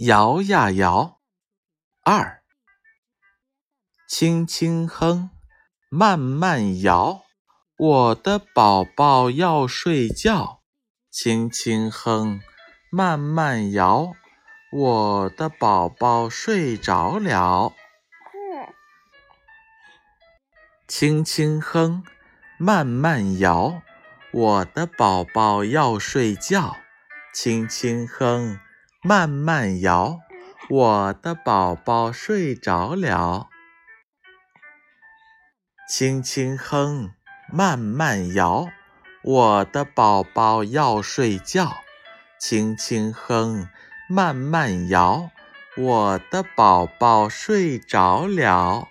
摇呀摇，二，轻轻哼，慢慢摇，我的宝宝要睡觉。轻轻哼，慢慢摇，我的宝宝睡着了。轻轻哼，慢慢摇，我的宝宝要睡觉。轻轻哼。慢慢摇，我的宝宝睡着了。轻轻哼，慢慢摇，我的宝宝要睡觉。轻轻哼，慢慢摇，我的宝宝睡着了。